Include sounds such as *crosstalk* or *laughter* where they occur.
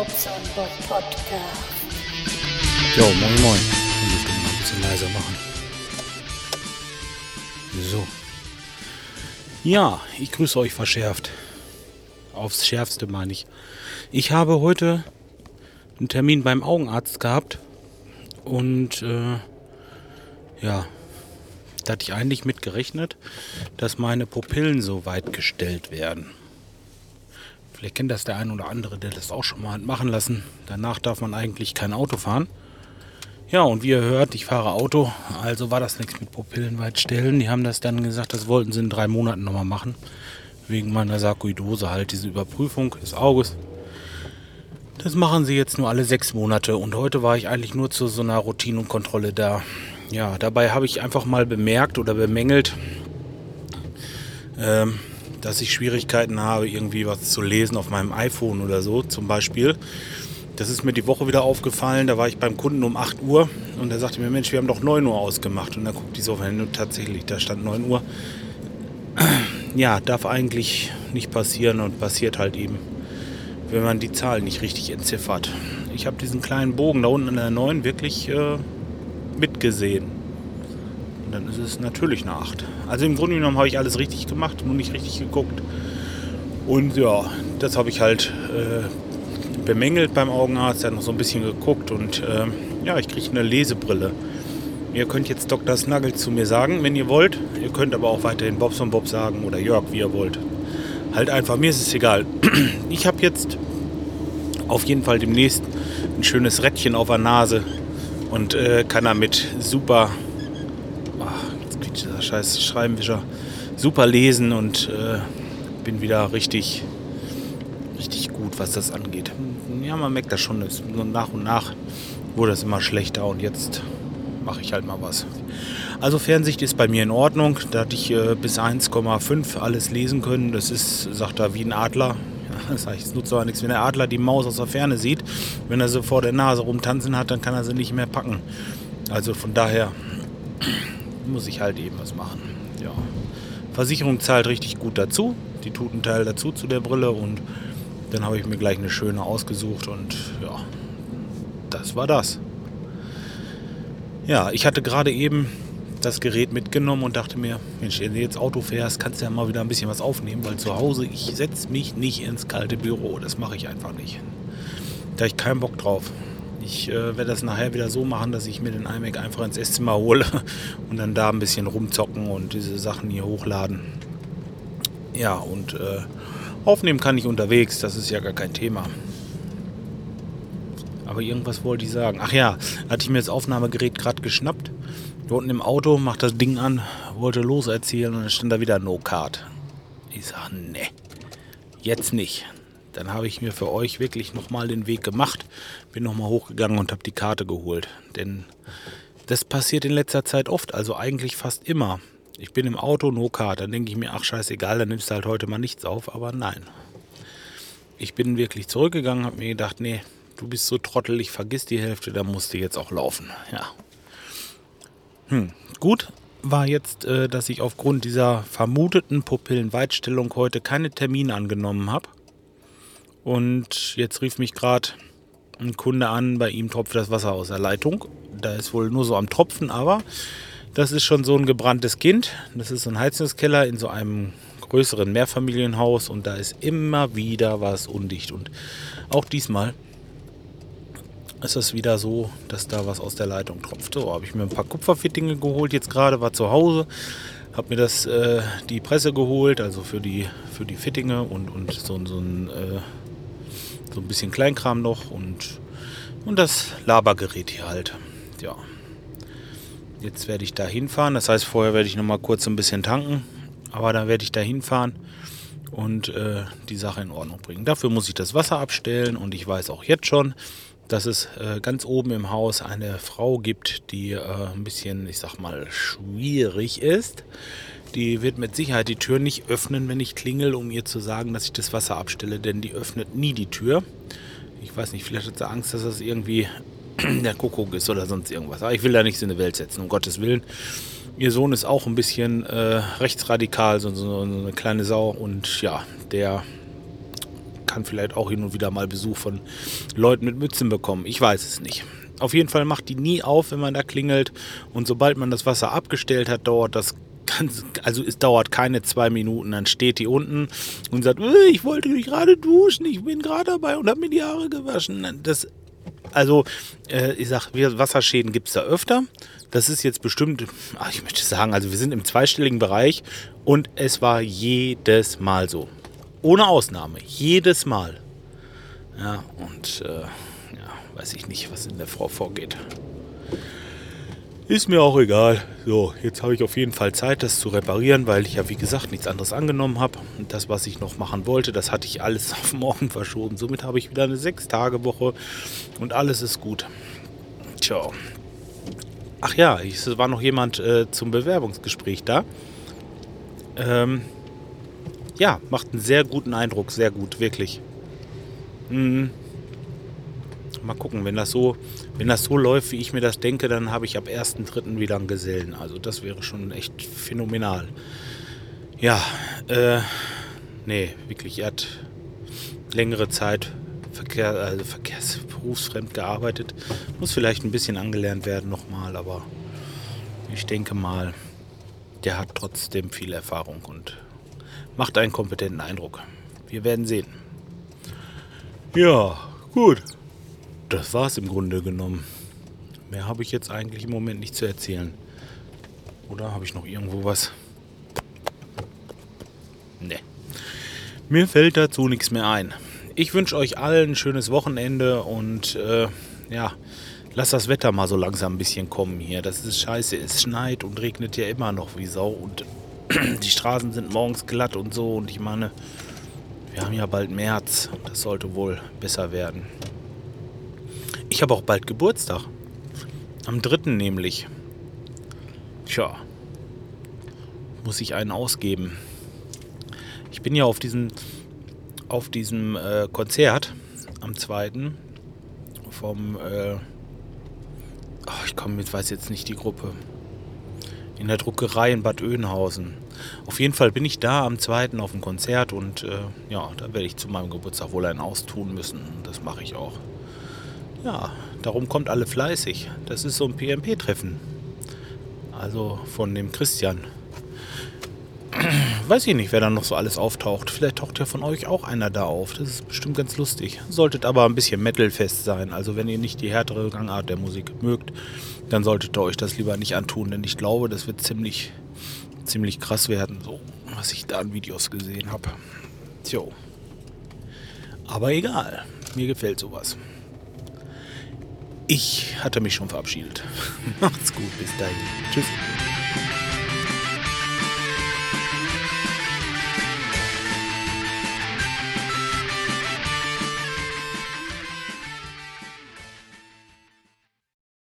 Podcast. Jo, moin moin. Ich muss den mal ein bisschen leiser machen. So. Ja, ich grüße euch verschärft. Aufs Schärfste meine ich. Ich habe heute einen Termin beim Augenarzt gehabt. Und äh, ja, da hatte ich eigentlich mit gerechnet, dass meine Pupillen so weit gestellt werden. Vielleicht kennt das der ein oder andere, der das auch schon mal hat machen lassen. Danach darf man eigentlich kein Auto fahren. Ja, und wie ihr hört, ich fahre Auto, also war das nichts mit Pupillen weit stellen. Die haben das dann gesagt, das wollten sie in drei Monaten nochmal machen. Wegen meiner Sarkoidose halt, diese Überprüfung des Auges. Das machen sie jetzt nur alle sechs Monate und heute war ich eigentlich nur zu so einer Routine und Kontrolle da. Ja, dabei habe ich einfach mal bemerkt oder bemängelt, ähm, dass ich Schwierigkeiten habe, irgendwie was zu lesen auf meinem iPhone oder so zum Beispiel. Das ist mir die Woche wieder aufgefallen. Da war ich beim Kunden um 8 Uhr und er sagte mir, Mensch, wir haben doch 9 Uhr ausgemacht. Und dann guckte ich so auf und tatsächlich, da stand 9 Uhr. Ja, darf eigentlich nicht passieren und passiert halt eben, wenn man die Zahlen nicht richtig entziffert. Ich habe diesen kleinen Bogen da unten an der 9 wirklich äh, mitgesehen. Und dann ist es natürlich eine 8. Also im Grunde genommen habe ich alles richtig gemacht, nur nicht richtig geguckt. Und ja, das habe ich halt äh, bemängelt beim Augenarzt. Er hat noch so ein bisschen geguckt und äh, ja, ich kriege eine Lesebrille. Ihr könnt jetzt Dr. Snuggle zu mir sagen, wenn ihr wollt. Ihr könnt aber auch weiterhin Bobson Bob sagen oder Jörg, wie ihr wollt. Halt einfach, mir ist es egal. *clears throat* Ich habe jetzt auf jeden Fall demnächst ein schönes Rädchen auf der Nase und äh, kann damit super, dieser scheiß Schreibenwischer, super lesen und äh, bin wieder richtig, richtig gut, was das angeht. Ja, man merkt das schon, nach und nach wurde es immer schlechter und jetzt mache ich halt mal was. Also Fernsicht ist bei mir in Ordnung. Da hatte ich äh, bis 1,5 alles lesen können. Das ist, sagt er, wie ein Adler. *laughs* Das heißt, es nutzt aber nichts. Wenn der Adler die Maus aus der Ferne sieht, wenn er sie vor der Nase rumtanzen hat, dann kann er sie nicht mehr packen. Also von daher muss ich halt eben was machen. Ja. Versicherung zahlt richtig gut dazu. Die tut einen Teil dazu zu der Brille und dann habe ich mir gleich eine schöne ausgesucht und ja, das war das. Ja, ich hatte gerade eben das Gerät mitgenommen und dachte mir, Mensch, wenn du jetzt Auto fährst, kannst du ja mal wieder ein bisschen was aufnehmen, weil zu Hause, ich setze mich nicht ins kalte Büro. Das mache ich einfach nicht. Da habe ich keinen Bock drauf. Ich äh, werde das nachher wieder so machen, dass ich mir den iMac einfach ins Esszimmer hole *laughs* und dann da ein bisschen rumzocken und diese Sachen hier hochladen. Ja, und äh, aufnehmen kann ich unterwegs, das ist ja gar kein Thema. Aber irgendwas wollte ich sagen. Ach ja, hatte ich mir das Aufnahmegerät gerade geschnappt. Hier unten im Auto, macht das Ding an, wollte loserzählen und dann stand da wieder No Card. Ich sage, ne, jetzt nicht. Dann habe ich mir für euch wirklich nochmal den Weg gemacht, bin nochmal hochgegangen und habe die Karte geholt. Denn das passiert in letzter Zeit oft, also eigentlich fast immer. Ich bin im Auto, No Card, dann denke ich mir, ach scheißegal, dann nimmst du halt heute mal nichts auf, aber nein. Ich bin wirklich zurückgegangen, habe mir gedacht, nee, du bist so trottelig, vergiss die Hälfte, da musst du jetzt auch laufen. Ja. Hm. Gut war jetzt, äh, dass ich aufgrund dieser vermuteten Pupillenweitstellung heute keine Termine angenommen habe. Und jetzt rief mich gerade ein Kunde an, bei ihm tropft das Wasser aus der Leitung. Da ist wohl nur so am Tropfen, aber das ist schon so ein gebranntes Kind. Das ist so ein Heizungskeller in so einem größeren Mehrfamilienhaus und da ist immer wieder was undicht. Und auch diesmal ist es wieder so, dass da was aus der Leitung tropft. So, habe ich mir ein paar Kupferfittinge geholt jetzt gerade, war zu Hause, habe mir das, äh, die Presse geholt, also für die, für die Fittinge und, und so, so, ein, äh, so ein bisschen Kleinkram noch und, und das Labergerät hier halt. Ja. Jetzt werde ich da hinfahren, das heißt, vorher werde ich noch mal kurz ein bisschen tanken, aber dann werde ich da hinfahren und äh, die Sache in Ordnung bringen. Dafür muss ich das Wasser abstellen und ich weiß auch jetzt schon, dass es äh, ganz oben im Haus eine Frau gibt, die äh, ein bisschen, ich sag mal, schwierig ist. Die wird mit Sicherheit die Tür nicht öffnen, wenn ich klingel, um ihr zu sagen, dass ich das Wasser abstelle, denn die öffnet nie die Tür. Ich weiß nicht, vielleicht hat sie Angst, dass das irgendwie *clears throat* der Kuckuck ist oder sonst irgendwas. Aber ich will da nichts in die Welt setzen, um Gottes Willen. Ihr Sohn ist auch ein bisschen äh, rechtsradikal, so, so, so eine kleine Sau. Und ja, der kann vielleicht auch hin und wieder mal Besuch von Leuten mit Mützen bekommen. Ich weiß es nicht. Auf jeden Fall macht die nie auf, wenn man da klingelt. Und sobald man das Wasser abgestellt hat, dauert das ganz, also es dauert keine zwei Minuten. Dann steht die unten und sagt, äh, ich wollte mich gerade duschen, ich bin gerade dabei und habe mir die Haare gewaschen. Das, also, äh, ich sag, Wasserschäden gibt es da öfter. Das ist jetzt bestimmt, ach, ich möchte sagen, also wir sind im zweistelligen Bereich und es war jedes Mal so. Ohne Ausnahme. Jedes Mal. Ja, und äh, ja, weiß ich nicht, was in der Frau vorgeht. Ist mir auch egal. So, jetzt habe ich auf jeden Fall Zeit, das zu reparieren, weil ich ja, wie gesagt, nichts anderes angenommen habe. Und das, was ich noch machen wollte, das hatte ich alles *laughs* auf morgen verschoben. Somit habe ich wieder eine Sechs-Tage-Woche und alles ist gut. Tja. Ach ja, es war noch jemand äh, zum Bewerbungsgespräch da. Ähm, ja, macht einen sehr guten Eindruck, sehr gut, wirklich. Mhm. Mal gucken, wenn das so, wenn das so läuft, wie ich mir das denke, dann habe ich ab 1.3. wieder einen Gesellen. Also das wäre schon echt phänomenal. Ja, äh, nee, wirklich, er hat längere Zeit Verkehr, also verkehrsberufsfremd gearbeitet. Muss vielleicht ein bisschen angelernt werden nochmal, aber ich denke mal, der hat trotzdem viel Erfahrung und macht einen kompetenten Eindruck. Wir werden sehen. Ja, gut. Das war es im Grunde genommen. Mehr habe ich jetzt eigentlich im Moment nicht zu erzählen. Oder habe ich noch irgendwo was? Ne. Mir fällt dazu nichts mehr ein. Ich wünsche euch allen ein schönes Wochenende und äh, ja, lasst das Wetter mal so langsam ein bisschen kommen hier. Das ist scheiße. Es schneit und regnet ja immer noch wie Sau und *clears throat* die Straßen sind morgens glatt und so. Und ich meine, wir haben ja bald März. Das sollte wohl besser werden. Ich habe auch bald Geburtstag. Am 3. nämlich. Tja. Muss ich einen ausgeben. Ich bin ja auf diesem, auf diesem äh, Konzert am 2. vom. Äh, oh, ich komme jetzt, weiß jetzt nicht die Gruppe. In der Druckerei in Bad Oeynhausen. Auf jeden Fall bin ich da am 2. auf dem Konzert und äh, ja, da werde ich zu meinem Geburtstag wohl einen austun müssen. Das mache ich auch. Ja, darum kommt alle fleißig. Das ist so ein PMP-Treffen. Also von dem Christian. *clears throat* Weiß ich nicht, wer da noch so alles auftaucht. Vielleicht taucht ja von euch auch einer da auf. Das ist bestimmt ganz lustig. Solltet aber ein bisschen metalfest sein. Also wenn ihr nicht die härtere Gangart der Musik mögt, dann solltet ihr euch das lieber nicht antun. Denn ich glaube, das wird ziemlich, ziemlich krass werden, so was ich da an Videos gesehen habe. Tjo. Aber egal. Mir gefällt sowas. Ich hatte mich schon verabschiedet. *laughs* Macht's gut, bis dahin. Tschüss.